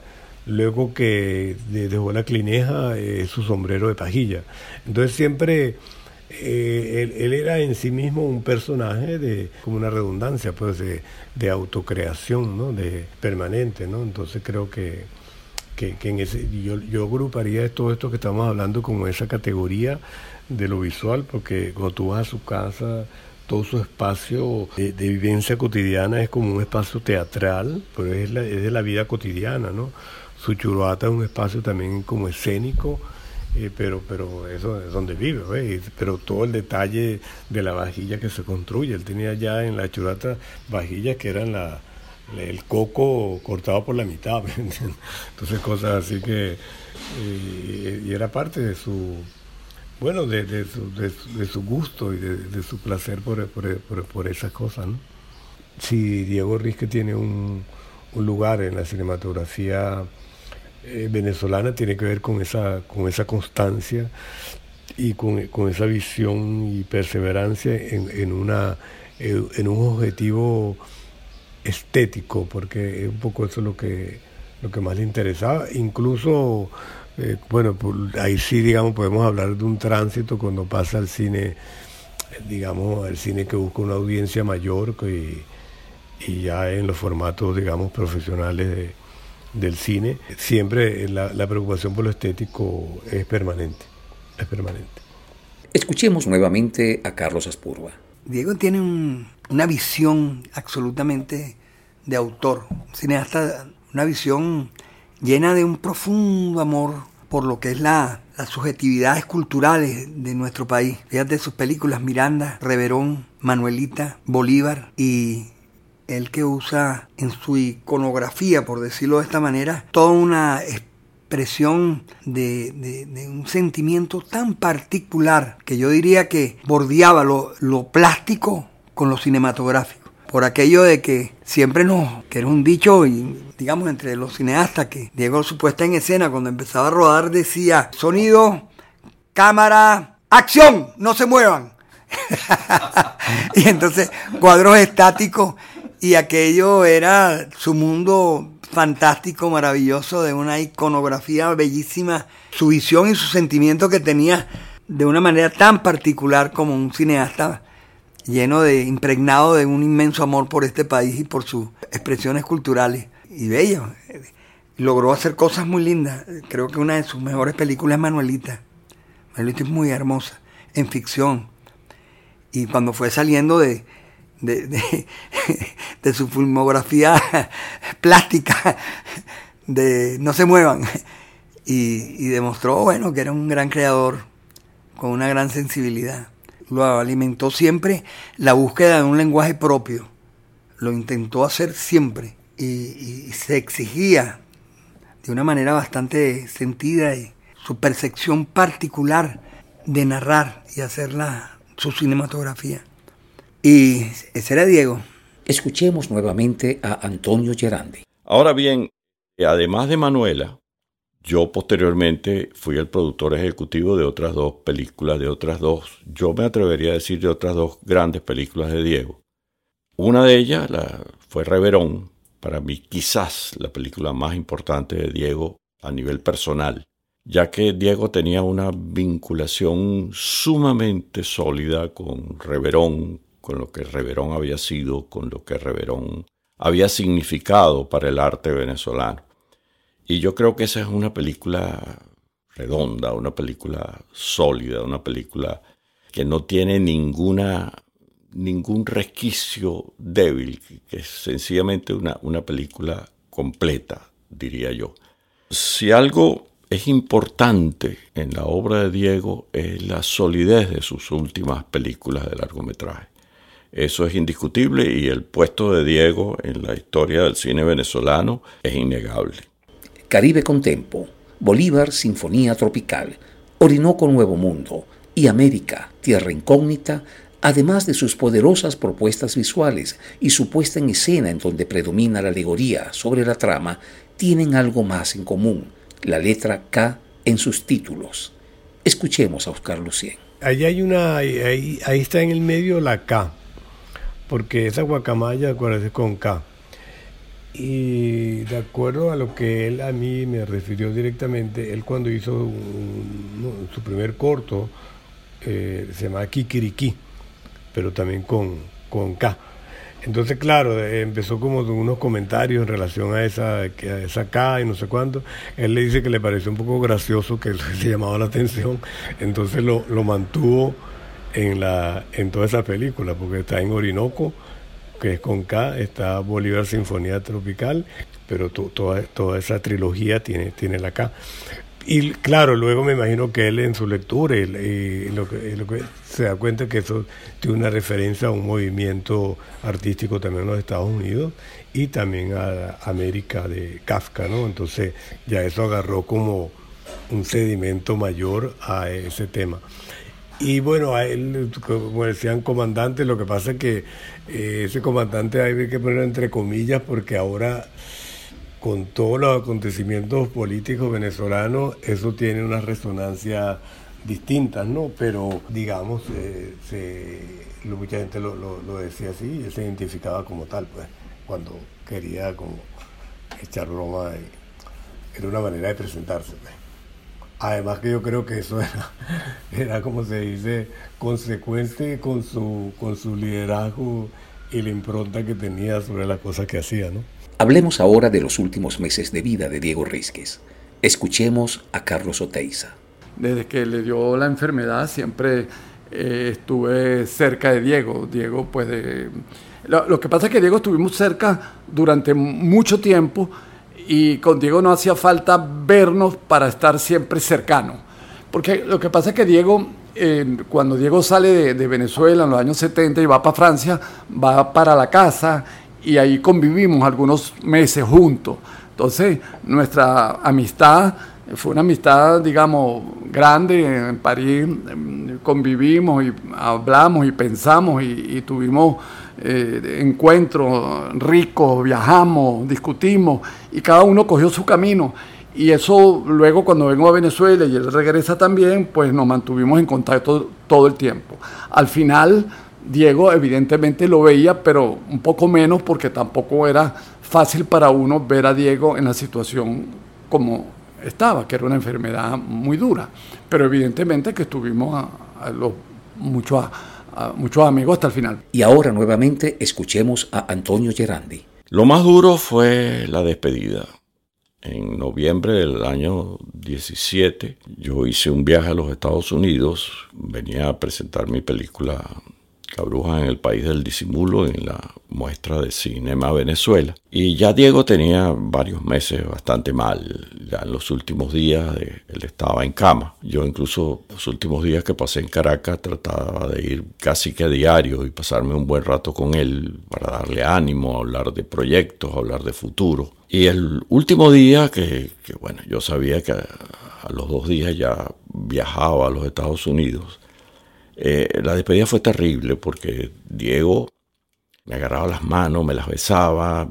luego que dejó la clineja eh, su sombrero de pajilla. Entonces siempre eh, él, era en sí mismo un personaje de, como una redundancia, pues de, autocreación, ¿no? De permanente, ¿no? Entonces creo que, que, en ese, yo, yo agruparía todo esto que estamos hablando como esa categoría de lo visual, porque cuando tú vas a su casa, todo su espacio de, vivencia cotidiana es como un espacio teatral, pero es, es de la vida cotidiana, ¿no? su churuata es un espacio también como escénico, eh, pero, pero eso es donde vive, pero todo el detalle de la vajilla que se construye, él tenía ya en la churata vajillas que eran la, el coco cortado por la mitad, entonces cosas así que, eh, y era parte de su, bueno, de, de, su, de, su, gusto y de, su placer por, por, por, esas cosas. Si Diego Rizque tiene un, un lugar en la cinematografía eh, venezolana tiene que ver con esa, con esa constancia y con, esa visión y perseverancia en, una, eh, en un objetivo estético, porque es un poco eso lo que, lo que más le interesaba. Incluso, eh, bueno, ahí sí, digamos, podemos hablar de un tránsito cuando pasa al cine, digamos, al cine que busca una audiencia mayor y, y ya en los formatos, digamos, profesionales de del cine, siempre la, preocupación por lo estético es permanente, es permanente. Escuchemos nuevamente a Carlos Aspurba. Diego tiene una visión absolutamente de autor, cineasta, una visión llena de un profundo amor por lo que es la, las subjetividades culturales de nuestro país. Fíjate sus películas Miranda, Reverón, Manuelita, Bolívar y el que usa en su iconografía, por decirlo de esta manera, toda una expresión de, un sentimiento tan particular que yo diría que bordeaba lo, plástico con lo cinematográfico. Por aquello de que siempre nos, que era un dicho, y, digamos, entre los cineastas, que Diego su puesta en escena cuando empezaba a rodar decía, sonido, cámara, acción, no se muevan. y entonces cuadros estáticos y aquello era su mundo fantástico, maravilloso, de una iconografía bellísima, su visión y su sentimiento que tenía de una manera tan particular como un cineasta lleno de, impregnado de un inmenso amor por este país y por sus expresiones culturales y bello. logró hacer cosas muy lindas. Creo que una de sus mejores películas es Manuelita. Manuelita es muy hermosa, en ficción. Y cuando fue saliendo de, de, su filmografía plástica, de No se muevan, y, demostró, bueno, que era un gran creador, con una gran sensibilidad. Lo alimentó siempre la búsqueda de un lenguaje propio. Lo intentó hacer siempre y se exigía de una manera bastante sentida y su percepción particular de narrar y hacer su cinematografía. Y ese era Diego. Escuchemos nuevamente a Antonio Gerandi. Ahora bien, además de Manuela, yo posteriormente fui el productor ejecutivo de otras dos películas, de otras dos, yo me atrevería a decir de otras dos grandes películas de Diego. Una de ellas la, fue Reverón, para mí quizás la película más importante de Diego a nivel personal, ya que Diego tenía una vinculación sumamente sólida con Reverón, con lo que Reverón había sido, con lo que Reverón había significado para el arte venezolano. Y yo creo que esa es una película redonda, una película sólida, una película que no tiene ninguna ningún resquicio débil, que es sencillamente una, una película completa, diría yo. Si algo es importante en la obra de Diego es la solidez de sus últimas películas de largometraje. Eso es indiscutible y el puesto de Diego en la historia del cine venezolano es innegable. Caribe con Tempo, Bolívar Sinfonía Tropical, Orinoco Nuevo Mundo y América, Tierra Incógnita además de sus poderosas propuestas visuales y su puesta en escena en donde predomina la alegoría sobre la trama, tienen algo más en común, la letra K en sus títulos. Escuchemos a Oscar Lucien. Ahí hay una, ahí, está en el medio la K, porque esa guacamaya acuérdate con K. Y de acuerdo a lo que él a mí me refirió directamente, él cuando hizo su primer corto, eh, se llama Kikiriki pero también con, con K. Entonces, claro, empezó como unos comentarios en relación a esa, a esa K y no sé cuánto. Él le dice que le pareció un poco gracioso, que se llamaba la atención. Entonces lo, lo mantuvo en, la, en toda esa película, porque está en Orinoco, que es con K, está Bolívar Sinfonía Tropical, pero toda, toda esa trilogía tiene, tiene la K. Y claro, luego me imagino que él en su lectura que, se da cuenta que eso tiene una referencia a un movimiento artístico también en los Estados Unidos y también a América de Kafka, ¿no? Entonces ya eso agarró como un sedimento mayor a ese tema. Y bueno, a él, como decían comandante, lo que pasa es que eh, ese comandante hay que ponerlo entre comillas porque ahora con todos los acontecimientos políticos venezolanos, eso tiene una resonancia distinta, ¿no? Pero, digamos, eh, mucha gente lo, decía así, él se identificaba como tal, pues, cuando quería como echar broma, y, era una manera de presentarse, pues. Además que yo creo que eso era, era como se dice, consecuente con su, con su liderazgo y la impronta que tenía sobre las cosas que hacía, ¿no? Hablemos ahora de los últimos meses de vida de Diego Rizquez. Escuchemos a Carlos Oteiza. Desde que le dio la enfermedad siempre eh, estuve cerca de Diego. Diego, pues Lo, que pasa es que Diego estuvimos cerca durante mucho tiempo y con Diego no hacía falta vernos para estar siempre cercano. Porque lo que pasa es que Diego, cuando Diego sale de, Venezuela en los años 70 y va para Francia, va para la casa y ahí convivimos algunos meses juntos. Entonces, nuestra amistad fue una amistad, digamos, grande. En París em, convivimos y hablamos y pensamos y, tuvimos eh, encuentros ricos, viajamos, discutimos y cada uno cogió su camino. Y eso luego cuando vengo a Venezuela y él regresa también, pues nos mantuvimos en contacto todo el tiempo. Al final Diego evidentemente lo veía, pero un poco menos porque tampoco era fácil para uno ver a Diego en la situación como estaba, que era una enfermedad muy dura. Pero evidentemente que estuvimos a, los, muchos, muchos amigos hasta el final. Y ahora nuevamente escuchemos a Antonio Gerandi. Lo más duro fue la despedida. en noviembre del año 17, yo hice un viaje a los Estados Unidos, venía a presentar mi película La bruja en el país del disimulo en la muestra de cinema Venezuela. Y ya Diego tenía varios meses bastante mal, ya en los últimos días él estaba en cama. Yo incluso los últimos días que pasé en Caracas trataba de ir casi que a diario y pasarme un buen rato con él para darle ánimo, hablar de proyectos, hablar de futuro. Y el último día, que, bueno, yo sabía que a, los dos días ya viajaba a los Estados Unidos, eh, la despedida fue terrible porque Diego me agarraba las manos, me las besaba,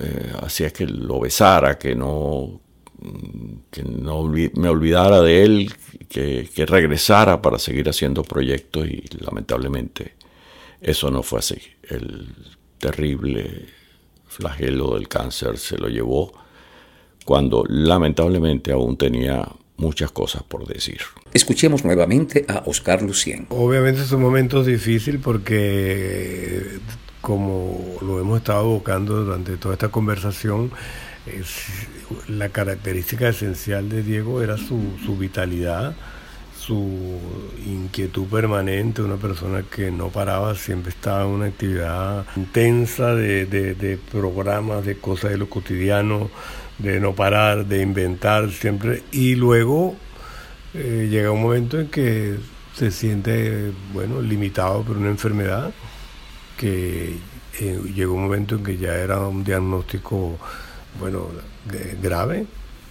eh, hacía que lo besara, que no, que no me olvidara de él, que, que regresara para seguir haciendo proyectos y lamentablemente eso no fue así. El terrible flagelo del cáncer se lo llevó cuando lamentablemente aún tenía muchas cosas por decir. Escuchemos nuevamente a Oscar Lucien. Obviamente es un momento difícil porque, como lo hemos estado evocando durante toda esta conversación, la característica esencial de Diego era su, su vitalidad, su inquietud permanente, una persona que no paraba, siempre estaba en una actividad intensa de, programas, de cosas de lo cotidiano, de no parar, de inventar siempre. Y luego eh, llega un momento en que se siente, bueno, limitado por una enfermedad, que eh, llegó un momento en que ya era un diagnóstico, bueno, grave.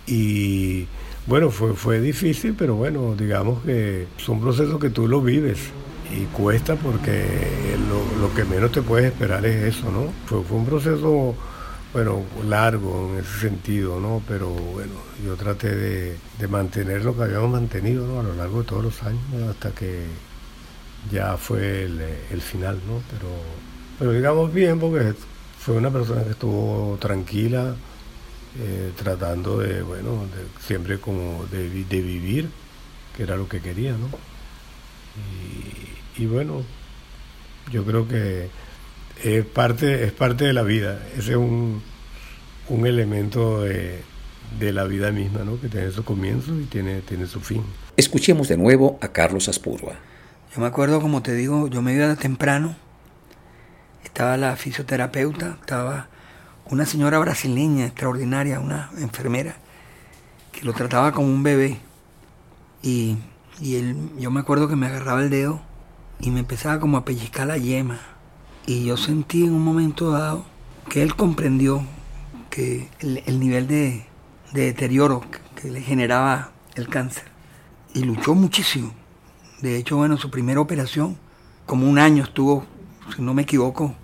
Y bueno, fue, fue difícil, pero bueno, digamos que son procesos que tú lo vives y cuesta porque lo, que menos te puedes esperar es eso, ¿no? Fue, fue un proceso, bueno, largo en ese sentido, ¿no? Pero bueno, yo traté de, mantener lo que habíamos mantenido, ¿no? A lo largo de todos los años, hasta que ya fue el, final, ¿no? Pero, pero digamos bien, porque fue una persona que estuvo tranquila, eh, tratando de, bueno, siempre como de, vivir, que era lo que quería, ¿no? Y, bueno, yo creo que es parte, es parte de la vida, ese es un, un elemento de, de, la vida misma, ¿no? Que tiene su comienzo y tiene, tiene su fin. Escuchemos de nuevo a Carlos Aspurua. Yo me acuerdo, como te digo, yo me iba temprano, estaba la fisioterapeuta, estaba una señora brasileña extraordinaria, una enfermera, que lo trataba como un bebé. Y, él, yo me acuerdo que me agarraba el dedo y me empezaba como a pellizcar la yema. Y yo sentí en un momento dado que él comprendió que el, nivel de, deterioro que, que le generaba el cáncer. Y luchó muchísimo. De hecho, bueno, su primera operación, como un año estuvo, si no me equivoco,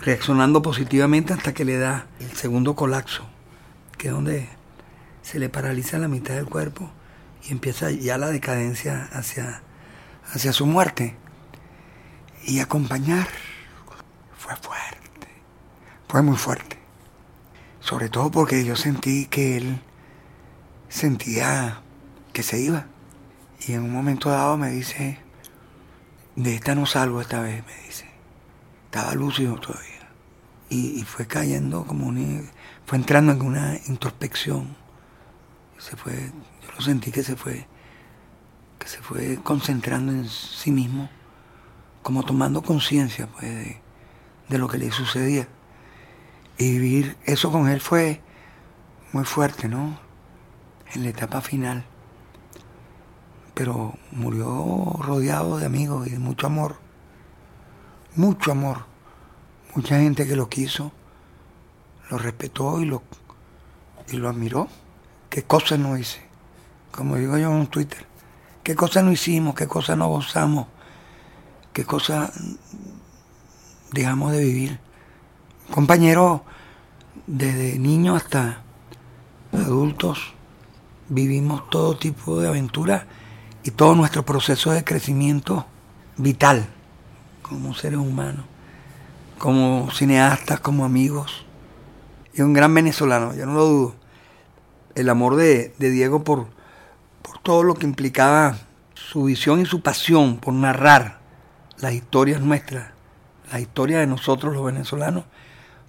reaccionando positivamente hasta que le da el segundo colapso, que es donde se le paraliza la mitad del cuerpo y empieza ya la decadencia hacia, hacia su muerte. Y acompañar fue fuerte, fue muy fuerte. Sobre todo porque yo sentí que él sentía que se iba. Y en un momento dado me dice, de esta no salgo esta vez, me dice. Estaba lúcido todavía. Y, fue cayendo como un, fue entrando en una introspección. Se fue yo lo sentí que se fue que se fue concentrando en sí mismo como tomando conciencia pues de, de, lo que le sucedía. Y vivir eso con él fue muy fuerte no en la etapa final. Pero murió rodeado de amigos y de mucho amor mucho amor mucha gente que lo quiso, lo respetó y lo, y lo admiró. ¿Qué cosas no hice? Como digo yo en Twitter, ¿qué cosas no hicimos? ¿Qué cosas no gozamos? ¿Qué cosas dejamos de vivir? Compañeros, desde niños hasta adultos, vivimos todo tipo de aventuras y todo nuestro proceso de crecimiento vital como seres humanos como cineastas, como amigos. Y un gran venezolano, yo no lo dudo. El amor de, Diego por, por todo lo que implicaba su visión y su pasión por narrar las historias nuestras, la historia de nosotros los venezolanos,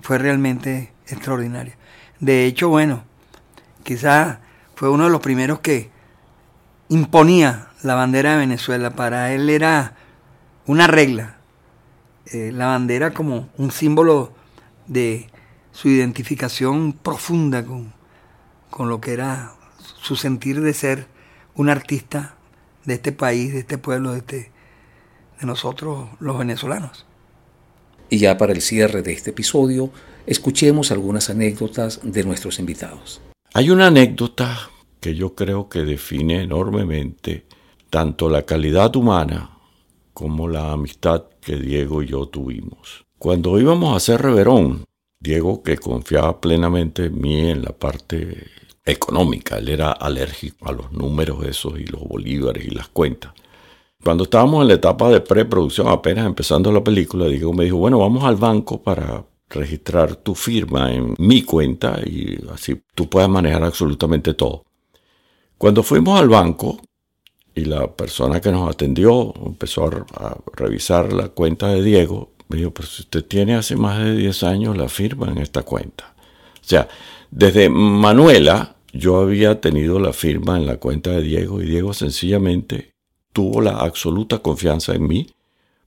fue realmente extraordinaria. De hecho, bueno, quizás fue uno de los primeros que imponía la bandera de Venezuela. Para él era una regla. Eh, la bandera como un símbolo de su identificación profunda con, con lo que era su sentir de ser un artista de este país, de este pueblo, de, este, de nosotros los venezolanos. Y ya para el cierre de este episodio, escuchemos algunas anécdotas de nuestros invitados. Hay una anécdota que yo creo que define enormemente tanto la calidad humana como la amistad que Diego y yo tuvimos. Cuando íbamos a hacer Reverón, Diego, que confiaba plenamente en mí en la parte económica, él era alérgico a los números esos y los bolívares y las cuentas. Cuando estábamos en la etapa de preproducción, apenas empezando la película, Diego me dijo, bueno, vamos al banco para registrar tu firma en mi cuenta y así tú puedes manejar absolutamente todo. Cuando fuimos al banco y la persona que nos atendió empezó a, revisar la cuenta de Diego, me dijo, pero si usted tiene hace más de 10 años la firma en esta cuenta. O sea, desde Manuela yo había tenido la firma en la cuenta de Diego y Diego sencillamente tuvo la absoluta confianza en mí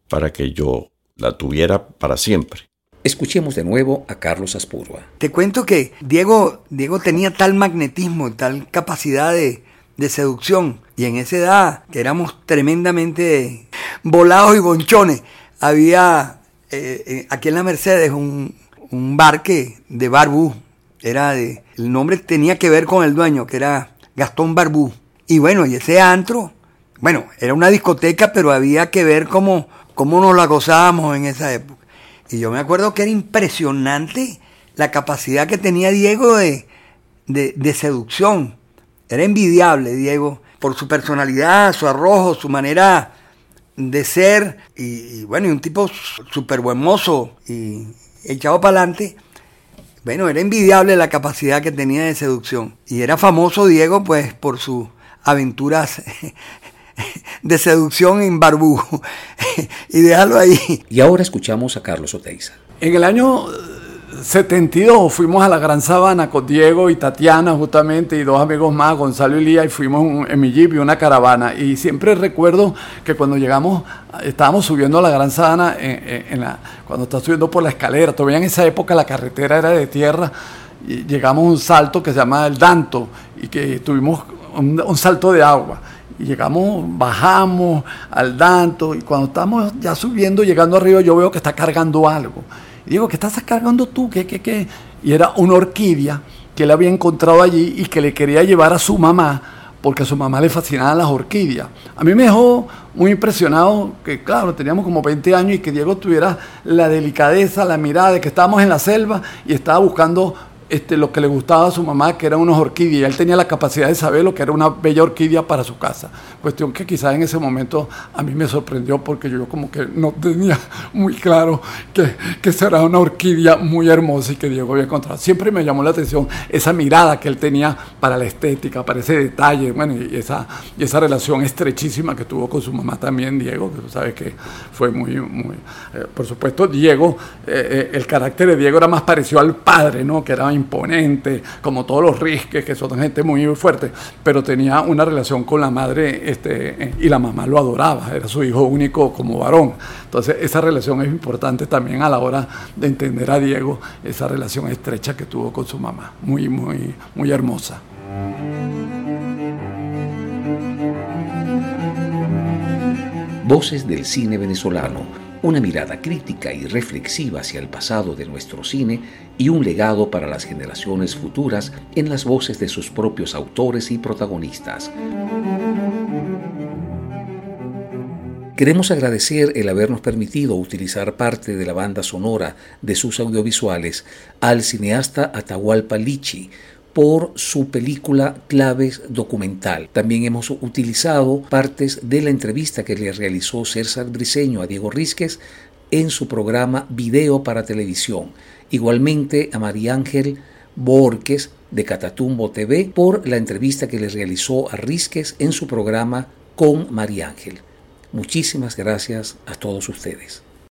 para que yo la tuviera para siempre. Escuchemos de nuevo a Carlos Aspurua. Te cuento que Diego, Diego tenía tal magnetismo, tal capacidad de, seducción, y en esa edad, que éramos tremendamente volados y bonchones, había eh, eh, aquí en la Mercedes un, un bar que, de Barbú, era de, el nombre tenía que ver con el dueño, que era Gastón Barbú. Y bueno, y ese antro bueno, era una discoteca, pero había que ver cómo, cómo nos la gozábamos en esa época. Y yo me acuerdo que era impresionante la capacidad que tenía Diego de, de, seducción. Era envidiable Diego por su personalidad, su arrojo, su manera de ser. Y, bueno, y un tipo súper buen mozo y echado para adelante. Bueno, era envidiable la capacidad que tenía de seducción. Y era famoso Diego pues por sus aventuras de seducción en Barbú. y déjalo ahí. Y ahora escuchamos a Carlos Oteiza. En el año 72 fuimos a la Gran Sabana con Diego y Tatiana justamente y dos amigos más, Gonzalo y Lía, y fuimos en mi jeep y una caravana. Y siempre recuerdo que cuando llegamos, estábamos subiendo a la Gran Sabana, en, la, cuando estás subiendo por la escalera, todavía en esa época la carretera era de tierra, y llegamos a un salto que se llama el Danto y que tuvimos un salto de agua y llegamos, bajamos al Danto y cuando estamos ya subiendo, llegando arriba, yo veo que está cargando algo. Y digo, ¿qué estás cargando tú? ¿Qué, qué, qué? Y era una orquídea que él había encontrado allí y que le quería llevar a su mamá porque a su mamá le fascinaban las orquídeas. A mí me dejó muy impresionado que, claro, teníamos como 20 años y que Diego tuviera la delicadeza, la mirada de que estábamos en la selva y estaba buscando este, lo que le gustaba a su mamá, que eran unas orquídeas. Él tenía la capacidad de saber lo que era una bella orquídea para su casa. Cuestión que quizás en ese momento a mí me sorprendió porque yo como que no tenía muy claro que, que será una orquídea muy hermosa y que Diego había encontrado. Siempre me llamó la atención esa mirada que él tenía para la estética, para ese detalle, bueno, y esa, y esa relación estrechísima que tuvo con su mamá también, Diego, que tú sabes que fue muy, muy... Eh, por supuesto, Diego, eh, eh, el carácter de Diego era más parecido al padre, ¿no? Que era imponente, como todos los risques, que son gente muy fuerte, pero tenía una relación con la madre este, y la mamá lo adoraba, era su hijo único como varón. Entonces esa relación es importante también a la hora de entender a Diego, esa relación estrecha que tuvo con su mamá, muy, muy, muy hermosa. Voces del cine venezolano una mirada crítica y reflexiva hacia el pasado de nuestro cine y un legado para las generaciones futuras en las voces de sus propios autores y protagonistas. Queremos agradecer el habernos permitido utilizar parte de la banda sonora de sus audiovisuales al cineasta Atahualpa Lichi, por su película Claves Documental. También hemos utilizado partes de la entrevista que le realizó César Briceño a Diego Rizquez en su programa Video para Televisión. Igualmente a María Ángel Borges de Catatumbo TV por la entrevista que le realizó a Rizquez en su programa con María Ángel. Muchísimas gracias a todos ustedes.